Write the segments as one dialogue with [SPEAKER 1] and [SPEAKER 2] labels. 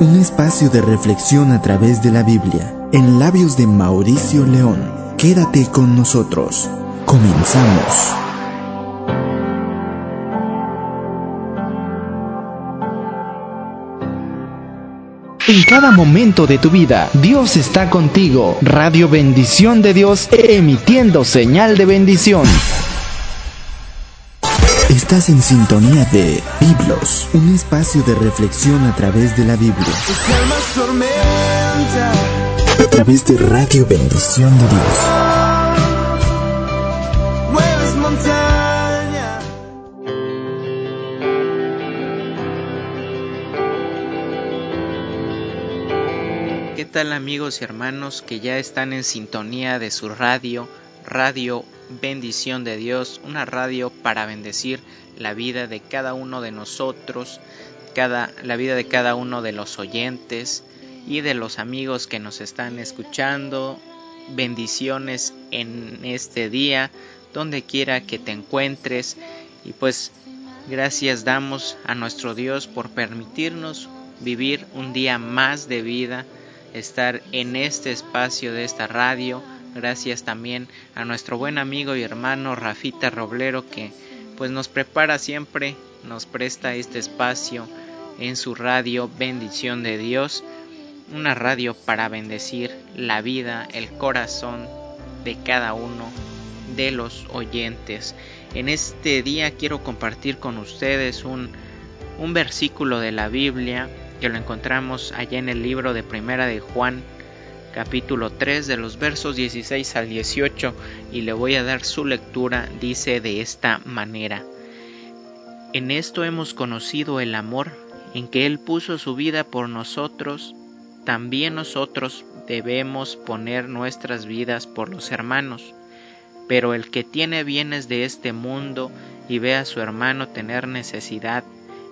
[SPEAKER 1] Un espacio de reflexión a través de la Biblia, en labios de Mauricio León. Quédate con nosotros. Comenzamos. En cada momento de tu vida, Dios está contigo. Radio Bendición de Dios, emitiendo señal de bendición. Estás en sintonía de Biblos, un espacio de reflexión a través de la Biblia. A través de Radio Bendición de Dios.
[SPEAKER 2] ¿Qué tal amigos y hermanos que ya están en sintonía de su radio, Radio bendición de Dios, una radio para bendecir la vida de cada uno de nosotros, cada, la vida de cada uno de los oyentes y de los amigos que nos están escuchando. Bendiciones en este día, donde quiera que te encuentres. Y pues gracias damos a nuestro Dios por permitirnos vivir un día más de vida, estar en este espacio de esta radio Gracias también a nuestro buen amigo y hermano Rafita Roblero que pues nos prepara siempre, nos presta este espacio en su radio Bendición de Dios, una radio para bendecir la vida, el corazón de cada uno de los oyentes. En este día quiero compartir con ustedes un, un versículo de la Biblia que lo encontramos allá en el libro de Primera de Juan capítulo 3 de los versos 16 al 18 y le voy a dar su lectura, dice de esta manera. En esto hemos conocido el amor, en que Él puso su vida por nosotros, también nosotros debemos poner nuestras vidas por los hermanos. Pero el que tiene bienes de este mundo y ve a su hermano tener necesidad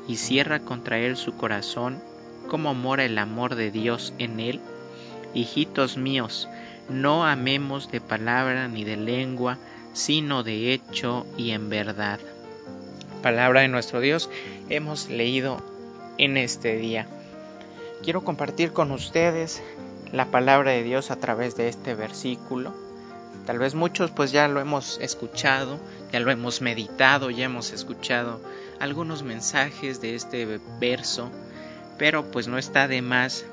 [SPEAKER 2] y cierra contra él su corazón, ¿cómo mora el amor de Dios en él? Hijitos míos, no amemos de palabra ni de lengua, sino de hecho y en verdad. Palabra de nuestro Dios hemos leído en este día. Quiero compartir con ustedes la palabra de Dios a través de este versículo. Tal vez muchos pues ya lo hemos escuchado, ya lo hemos meditado, ya hemos escuchado algunos mensajes de este verso, pero pues no está de más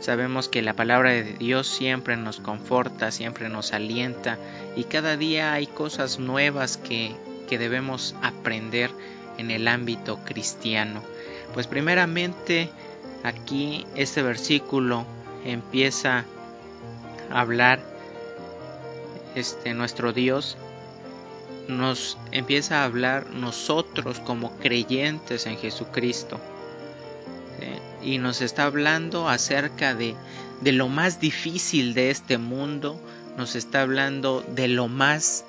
[SPEAKER 2] Sabemos que la palabra de Dios siempre nos conforta, siempre nos alienta y cada día hay cosas nuevas que, que debemos aprender en el ámbito cristiano. Pues primeramente aquí este versículo empieza a hablar este nuestro Dios nos empieza a hablar nosotros como creyentes en Jesucristo y nos está hablando acerca de, de lo más difícil de este mundo, nos está hablando de lo más,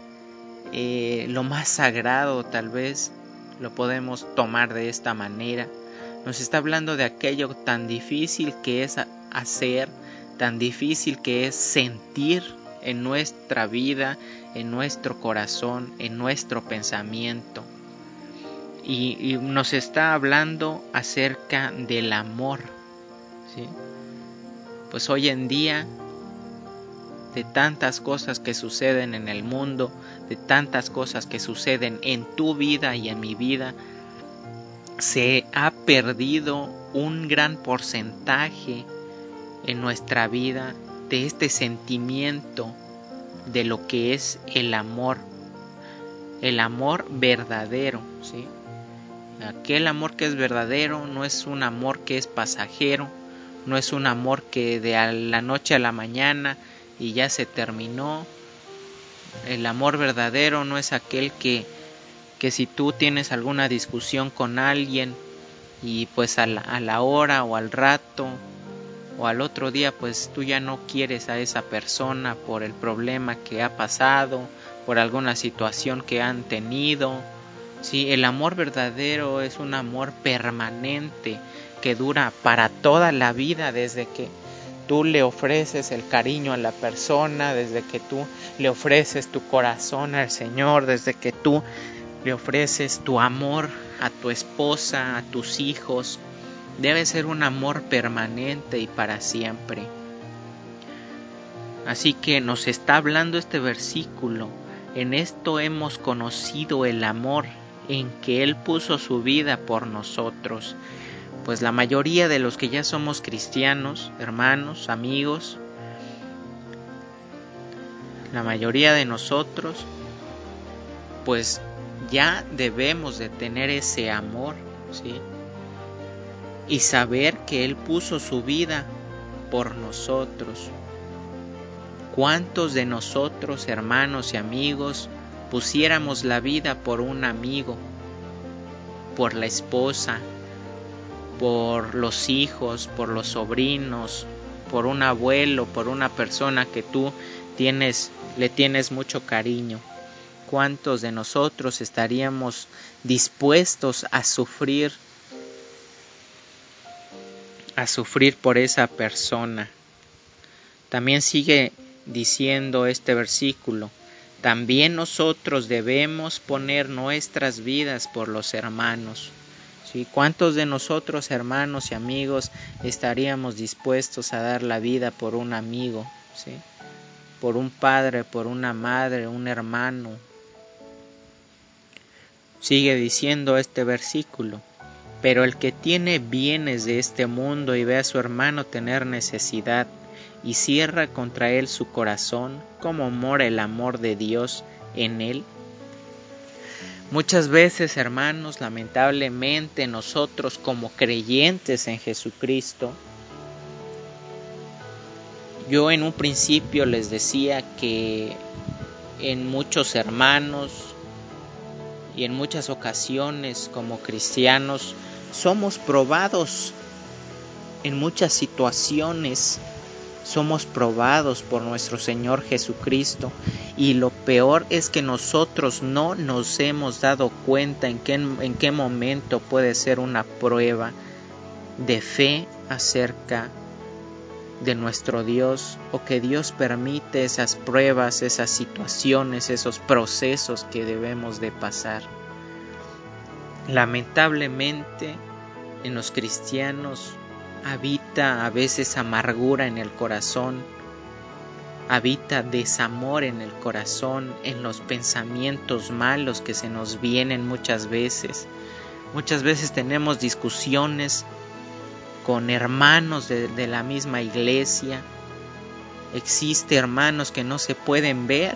[SPEAKER 2] eh, lo más sagrado tal vez, lo podemos tomar de esta manera, nos está hablando de aquello tan difícil que es hacer, tan difícil que es sentir en nuestra vida, en nuestro corazón, en nuestro pensamiento y, nos está hablando acerca del amor. ¿sí? Pues hoy en día, de tantas cosas que suceden en el mundo, de tantas cosas que suceden en tu vida y en mi vida, se ha perdido un gran porcentaje en nuestra vida de este sentimiento de lo que es el amor, el amor verdadero, ¿sí? Aquel amor que es verdadero no es un amor que es pasajero, no es un amor que de la noche a la mañana y ya se terminó. El amor verdadero no es aquel que, que si tú tienes alguna discusión con alguien y pues a la, a la hora o al rato o al otro día pues tú ya no quieres a esa persona por el problema que ha pasado, por alguna situación que han tenido Sí, el amor verdadero es un amor permanente que dura para toda la vida desde que tú le ofreces el cariño a la persona, desde que tú le ofreces tu corazón al Señor, desde que tú le ofreces tu amor a tu esposa, a tus hijos Debe ser un amor permanente y para siempre. Así que nos está hablando este versículo. En esto hemos conocido el amor en que Él puso su vida por nosotros. Pues la mayoría de los que ya somos cristianos, hermanos, amigos, la mayoría de nosotros, pues ya debemos de tener ese amor, ¿sí? Y saber que Él puso su vida por nosotros. ¿Cuántos de nosotros, hermanos y amigos, pusiéramos la vida por un amigo, por la esposa, por los hijos, por los sobrinos, por un abuelo, por una persona que tú tienes, le tienes mucho cariño? ¿Cuántos de nosotros estaríamos dispuestos a sufrir a sufrir por esa persona? También sigue diciendo este versículo, también nosotros debemos poner nuestras vidas por los hermanos. ¿Sí? ¿Cuántos de nosotros, hermanos y amigos, estaríamos dispuestos a dar la vida por un amigo? ¿Sí? Por un padre, por una madre, un hermano, Sigue diciendo este versículo, pero el que tiene bienes de este mundo y ve a su hermano tener necesidad y cierra contra él su corazón, ¿cómo mora el amor de Dios en él? Muchas veces, hermanos, lamentablemente nosotros como creyentes en Jesucristo, yo en un principio les decía que en muchos hermanos, y en muchas ocasiones como cristianos somos probados en muchas situaciones somos probados por nuestro Señor Jesucristo y lo peor es que nosotros no nos hemos dado cuenta en qué, en qué momento puede ser una prueba de fe acerca de nuestro Dios o que Dios permite esas pruebas, esas situaciones, esos procesos que debemos de pasar. Lamentablemente en los cristianos habita a veces amargura en el corazón, habita desamor en el corazón, en los pensamientos malos que se nos vienen muchas veces. Muchas veces tenemos discusiones con hermanos de, la misma iglesia. Existe hermanos que no se pueden ver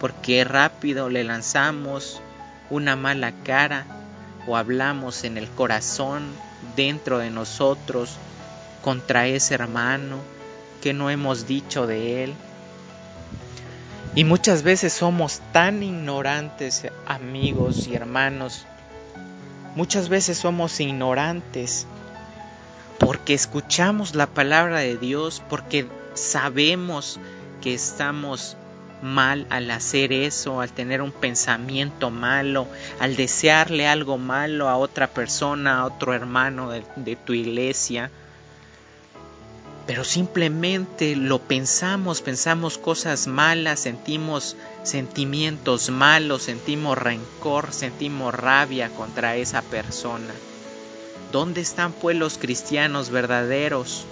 [SPEAKER 2] porque rápido le lanzamos una mala cara o hablamos en el corazón dentro de nosotros contra ese hermano que no hemos dicho de él. Y muchas veces somos tan ignorantes, amigos y hermanos. Muchas veces somos ignorantes porque escuchamos la palabra de Dios, porque sabemos que estamos mal al hacer eso, al tener un pensamiento malo, al desearle algo malo a otra persona, a otro hermano de, tu iglesia. Pero simplemente lo pensamos, pensamos cosas malas, sentimos sentimientos malos, sentimos rencor, sentimos rabia contra esa persona. ¿Dónde están pues los cristianos verdaderos?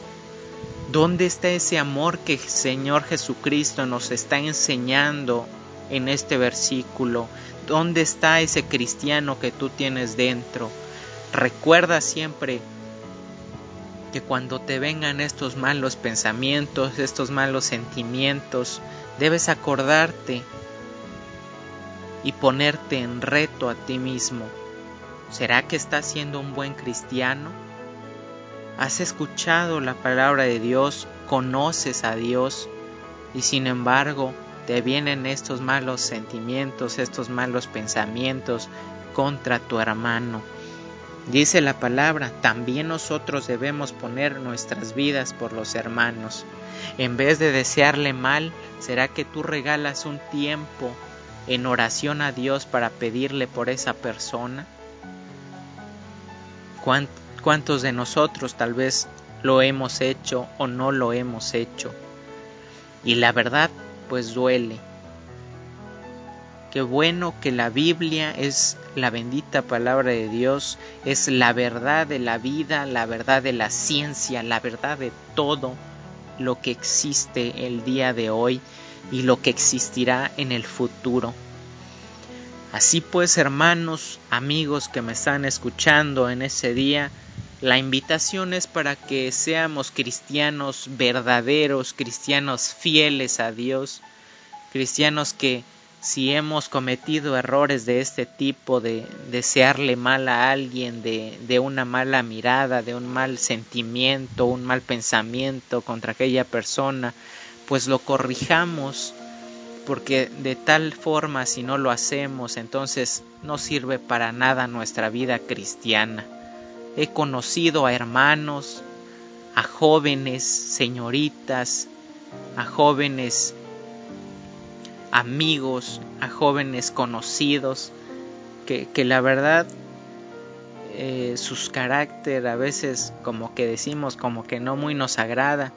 [SPEAKER 2] ¿Dónde está ese amor que el Señor Jesucristo nos está enseñando en este versículo? ¿Dónde está ese cristiano que tú tienes dentro? Recuerda siempre que cuando te vengan estos malos pensamientos, estos malos sentimientos, debes acordarte y ponerte en reto a ti mismo ¿Será que estás siendo un buen cristiano? ¿Has escuchado la palabra de Dios? ¿Conoces a Dios? Y sin embargo, te vienen estos malos sentimientos, estos malos pensamientos contra tu hermano. Dice la palabra, también nosotros debemos poner nuestras vidas por los hermanos. En vez de desearle mal, ¿será que tú regalas un tiempo en oración a Dios para pedirle por esa persona? ¿Cuántos de nosotros tal vez lo hemos hecho o no lo hemos hecho? Y la verdad, pues duele. Qué bueno que la Biblia es la bendita palabra de Dios, es la verdad de la vida, la verdad de la ciencia, la verdad de todo lo que existe el día de hoy y lo que existirá en el futuro. Así pues, hermanos, amigos que me están escuchando en ese día, la invitación es para que seamos cristianos verdaderos, cristianos fieles a Dios, cristianos que si hemos cometido errores de este tipo, de desearle mal a alguien, de, de, una mala mirada, de un mal sentimiento, un mal pensamiento contra aquella persona, pues lo corrijamos, porque de tal forma si no lo hacemos, entonces no sirve para nada nuestra vida cristiana. He conocido a hermanos, a jóvenes, señoritas, a jóvenes amigos, a jóvenes conocidos, que, que la verdad eh, sus carácter a veces como que decimos como que no muy nos agrada,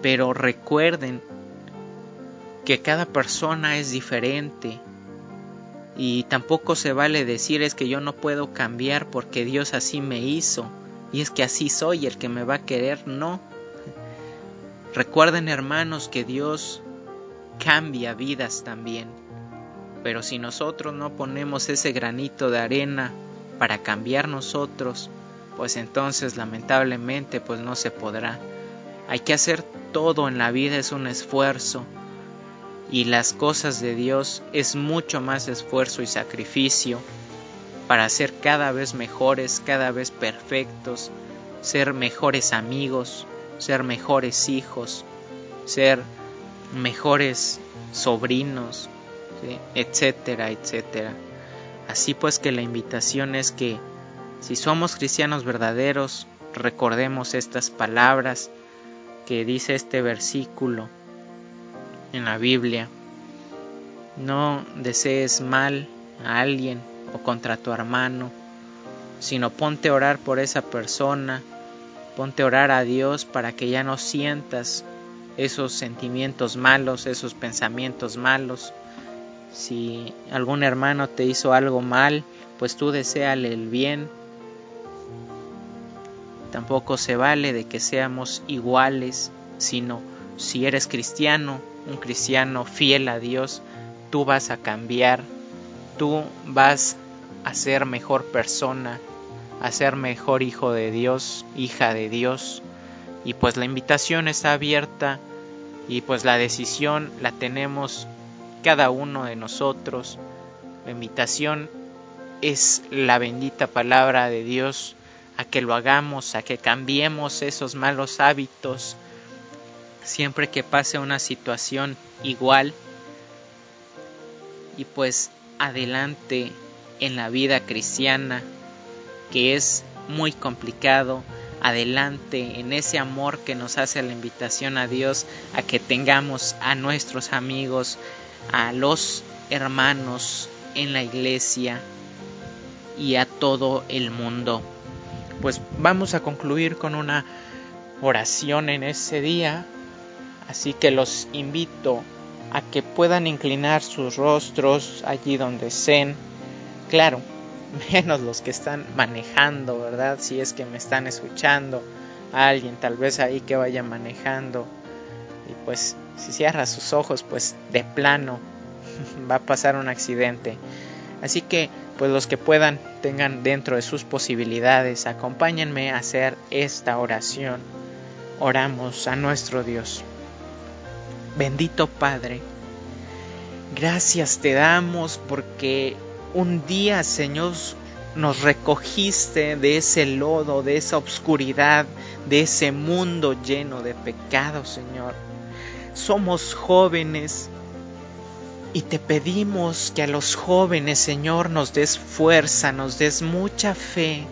[SPEAKER 2] pero recuerden que cada persona es diferente y tampoco se vale decir es que yo no puedo cambiar porque Dios así me hizo y es que así soy el que me va a querer, no. Recuerden hermanos que Dios cambia vidas también. Pero si nosotros no ponemos ese granito de arena para cambiar nosotros, pues entonces lamentablemente pues no se podrá. Hay que hacer todo en la vida es un esfuerzo y las cosas de Dios es mucho más esfuerzo y sacrificio para ser cada vez mejores, cada vez perfectos, ser mejores amigos, ser mejores hijos, ser mejores sobrinos, etcétera, etcétera. Así pues que la invitación es que si somos cristianos verdaderos, recordemos estas palabras que dice este versículo en la Biblia. No desees mal a alguien o contra tu hermano, sino ponte a orar por esa persona, ponte a orar a Dios para que ya no sientas esos sentimientos malos, esos pensamientos malos. Si algún hermano te hizo algo mal, pues tú deséale el bien. Tampoco se vale de que seamos iguales, sino si eres cristiano, un cristiano fiel a Dios, tú vas a cambiar, tú vas a ser mejor persona, a ser mejor hijo de Dios, hija de Dios y pues la invitación está abierta y pues la decisión la tenemos cada uno de nosotros. La invitación es la bendita palabra de Dios a que lo hagamos, a que cambiemos esos malos hábitos siempre que pase una situación igual y pues adelante en la vida cristiana que es muy complicado adelante en ese amor que nos hace la invitación a Dios a que tengamos a nuestros amigos, a los hermanos en la iglesia y a todo el mundo. Pues vamos a concluir con una oración en ese día, así que los invito a que puedan inclinar sus rostros allí donde estén. Claro, menos los que están manejando, ¿verdad? Si es que me están escuchando, alguien tal vez ahí que vaya manejando y pues si cierra sus ojos, pues de plano va a pasar un accidente. Así que pues los que puedan tengan dentro de sus posibilidades, acompáñenme a hacer esta oración. Oramos a nuestro Dios. Bendito Padre, gracias te damos porque un día, Señor, nos recogiste de ese lodo, de esa oscuridad, de ese mundo lleno de pecado, Señor. Somos jóvenes y te pedimos que a los jóvenes, Señor, nos des fuerza, nos des mucha fe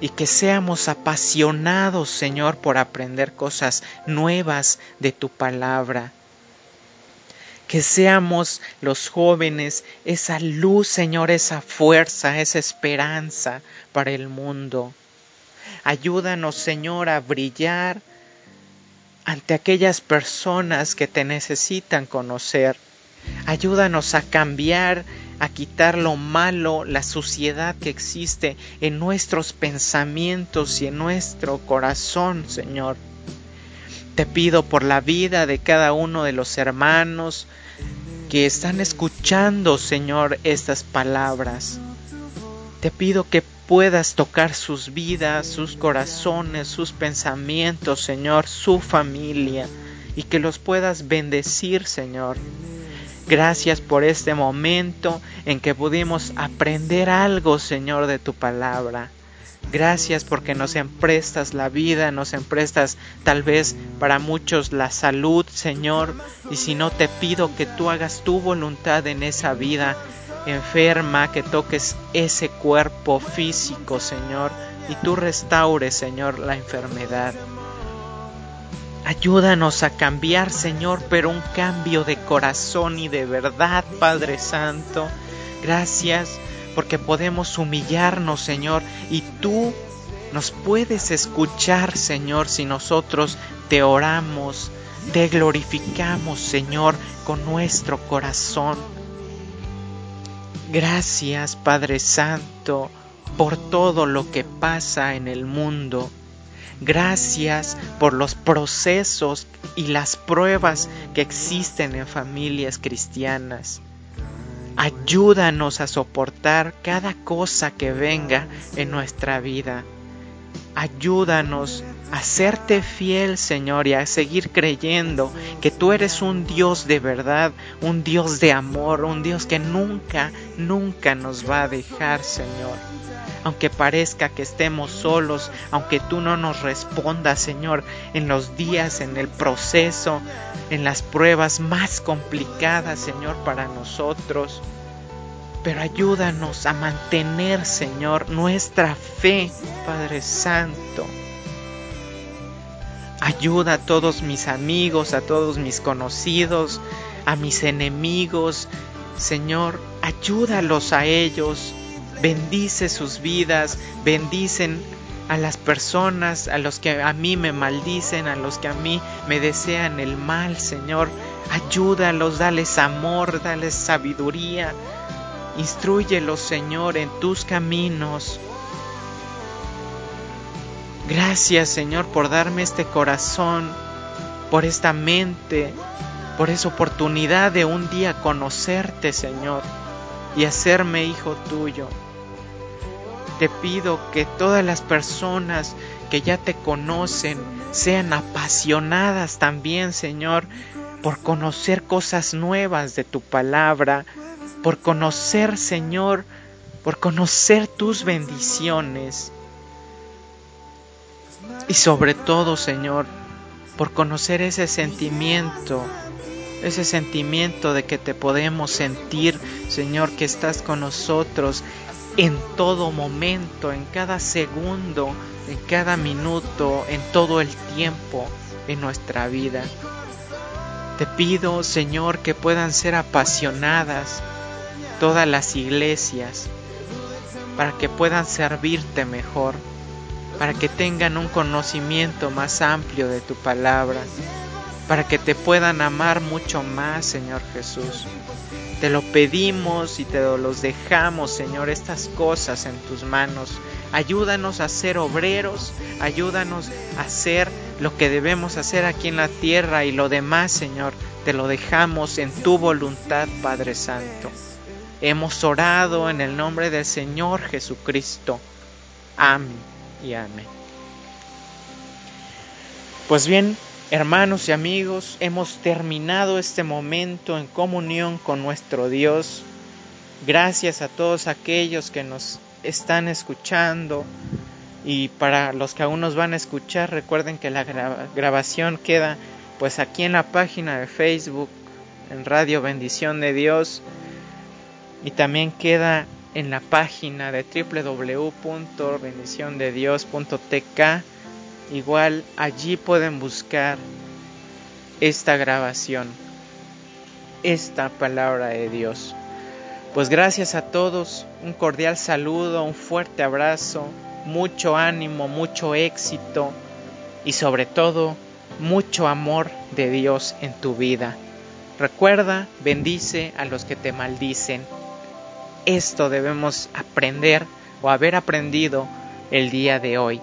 [SPEAKER 2] y que seamos apasionados, Señor, por aprender cosas nuevas de tu palabra que seamos los jóvenes esa luz, Señor, esa fuerza, esa esperanza para el mundo. Ayúdanos, Señor, a brillar ante aquellas personas que te necesitan conocer. Ayúdanos a cambiar, a quitar lo malo, la suciedad que existe en nuestros pensamientos y en nuestro corazón, Señor. Te pido por la vida de cada uno de los hermanos que están escuchando, Señor, estas palabras. Te pido que puedas tocar sus vidas, sus corazones, sus pensamientos, Señor, su familia, y que los puedas bendecir, Señor. Gracias por este momento en que pudimos aprender algo, Señor, de tu palabra. Gracias porque nos emprestas la vida, nos emprestas tal vez para muchos la salud, Señor. Y si no, te pido que tú hagas tu voluntad en esa vida enferma, que toques ese cuerpo físico, Señor, y tú restaures, Señor, la enfermedad. Ayúdanos a cambiar, Señor, pero un cambio de corazón y de verdad, Padre Santo. Gracias porque podemos humillarnos, Señor, y tú nos puedes escuchar, Señor, si nosotros te oramos, te glorificamos, Señor, con nuestro corazón. Gracias, Padre Santo, por todo lo que pasa en el mundo. Gracias por los procesos y las pruebas que existen en familias cristianas. Ayúdanos a soportar cada cosa que venga en nuestra vida. Ayúdanos a serte fiel, Señor, y a seguir creyendo que tú eres un Dios de verdad, un Dios de amor, un Dios que nunca, nunca nos va a dejar, Señor. Aunque parezca que estemos solos, aunque tú no nos respondas, Señor, en los días, en el proceso, en las pruebas más complicadas, Señor, para nosotros. Pero ayúdanos a mantener, Señor, nuestra fe, Padre Santo Ayuda a todos mis amigos, a todos mis conocidos, a mis enemigos. Señor, ayúdalos a ellos. Bendice sus vidas, bendicen a las personas, a los que a mí me maldicen, a los que a mí me desean el mal, Señor. Ayúdalos, dales amor, dales sabiduría. Instruyelos, Señor, en tus caminos. Gracias Señor por darme este corazón, por esta mente, por esa oportunidad de un día conocerte Señor y hacerme hijo tuyo. Te pido que todas las personas que ya te conocen sean apasionadas también Señor por conocer cosas nuevas de tu palabra, por conocer Señor, por conocer tus bendiciones y sobre todo, Señor, por conocer ese sentimiento, ese sentimiento de que te podemos sentir, Señor, que estás con nosotros en todo momento, en cada segundo, en cada minuto, en todo el tiempo en nuestra vida. Te pido, Señor, que puedan ser apasionadas todas las iglesias para que puedan servirte mejor para que tengan un conocimiento más amplio de tu palabra, para que te puedan amar mucho más, Señor Jesús. Te lo pedimos y te los dejamos, Señor, estas cosas en tus manos. Ayúdanos a ser obreros, ayúdanos a hacer lo que debemos hacer aquí en la tierra y lo demás, Señor, te lo dejamos en tu voluntad, Padre Santo. Hemos orado en el nombre del Señor Jesucristo. Amén y amén. Pues bien, hermanos y amigos, hemos terminado este momento en comunión con nuestro Dios. Gracias a todos aquellos que nos están escuchando y para los que aún nos van a escuchar, recuerden que la grabación queda pues aquí en la página de Facebook en Radio Bendición de Dios y también queda en la página de www.bendiciondedios.tk. Igual allí pueden buscar esta grabación, esta palabra de Dios. Pues gracias a todos, un cordial saludo, un fuerte abrazo, mucho ánimo, mucho éxito y sobre todo mucho amor de Dios en tu vida. Recuerda, bendice a los que te maldicen. Esto debemos aprender o haber aprendido el día de hoy.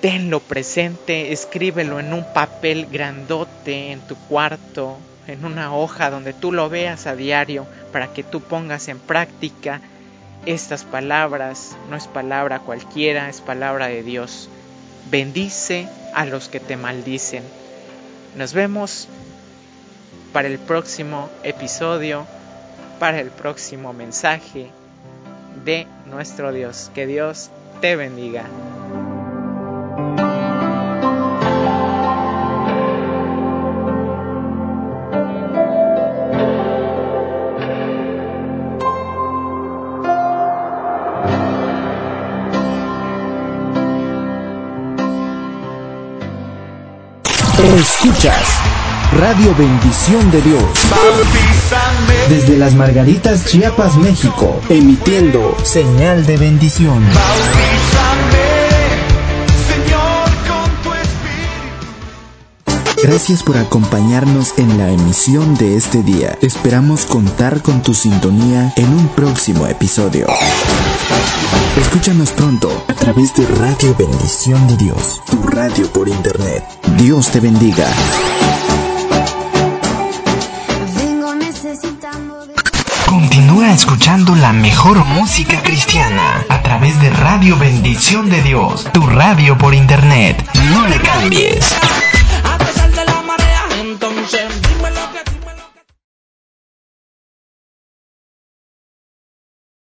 [SPEAKER 2] Tenlo presente, escríbelo en un papel grandote en tu cuarto, en una hoja donde tú lo veas a diario para que tú pongas en práctica estas palabras. No es palabra cualquiera, es palabra de Dios. Bendice a los que te maldicen. Nos vemos para el próximo episodio, para el próximo mensaje de nuestro Dios. Que Dios te bendiga.
[SPEAKER 1] Escuchas Radio Bendición de Dios. Desde las Margaritas, Chiapas, México. Emitiendo señal de bendición. Gracias por acompañarnos en la emisión de este día. Esperamos contar con tu sintonía en un próximo episodio. Escúchanos pronto a través de Radio Bendición de Dios, tu radio por internet. Dios te bendiga. Continúa escuchando la mejor música cristiana a través de Radio Bendición de Dios, tu radio por internet. No le cambies.